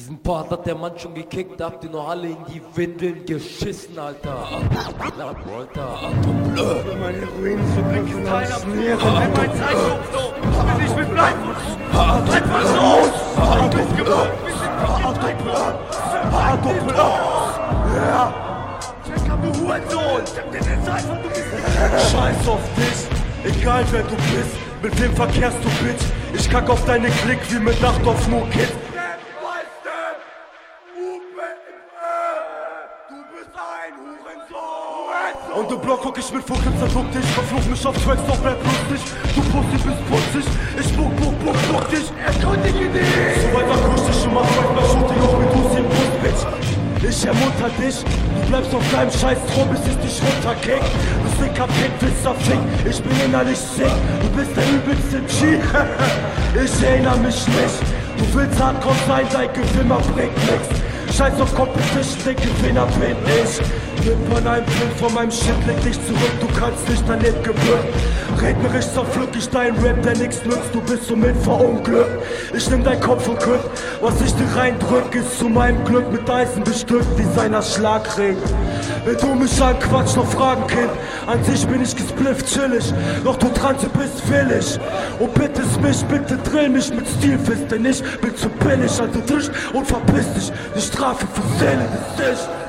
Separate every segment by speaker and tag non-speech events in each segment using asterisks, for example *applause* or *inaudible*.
Speaker 1: Diesen Part hat der Mann schon gekickt, habt ihr noch alle in die Windeln geschissen, Alter. Alter, Atomblö.
Speaker 2: Meine Heroin zu griffen als Schmiere.
Speaker 3: Nimm mein Zeichen so! Ich will nicht mit bleiben! Einfach los! Du bist gewohnt!
Speaker 2: Ja,
Speaker 3: Checker, du Hurensohn! Ich hab dir den Zeichen, du bist
Speaker 2: scheiß auf dich. Egal wer du bist, mit wem verkehrst du, Bitch? Ich kack auf deine Klick wie mit Nacht auf nur Kids. Im Block guck ich mit Fuchs, zerduck dich. Verfluch mich auf Tracks, doch bleib lustig. Du Pussy bist putzig. Ich spuck, buck, buck, buck dich.
Speaker 3: Erkundige dich!
Speaker 2: So weit akustisch und mach manchmal Shooting auch mit Lucy im Brust, Bitch. Ich ermunter dich, du bleibst auf deinem scheiß Thron, bis ich dich runterkick. Du sicker Fick, Pisser Fick, ich bin innerlich sick. Du bist der übelste G. *laughs* ich erinnere mich nicht. Du willst Hardcore sein, dein Gewimmer bringt nix. Scheiß auf Competition, der Gewinner bin ich. Nimm von einem Film von meinem Shit, leg dich zurück, du kannst nicht daneben gebürgt. Rednerisch zerpflück ich deinen Rap, der nix nützt, du bist somit verunglückt. Ich nimm dein Kopf und kütt, was ich dir reindrück, ist zu meinem Glück mit Eisen bestückt, wie seiner Schlagring. Wenn du mich anquatsch, noch Fragen, Kind. An sich bin ich gesplifft, chillig, doch du Transe bist willig. Und bittest mich, bitte drill mich mit Stilfist, denn ich bin zu billig, also Tisch und verpiss dich. Die Strafe für Seele ist dich.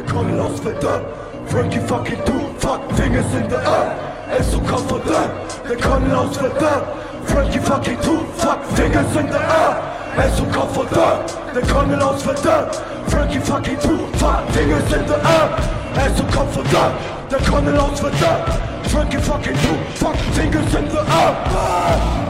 Speaker 2: Wir kommen aus Verdammt. Frankie fucking two, fuck fingers in the air. Es so kommt verdammt. Wir kommen aus Verdammt. Frankie fucking two, fuck fingers in the air. Es so kommt verdammt. Wir kommen aus Verdammt. Frankie fucking two, fuck fingers in the air. Es so kommt verdammt. Wir kommen aus Verdammt. Frankie fucking two, fuck fingers in the air.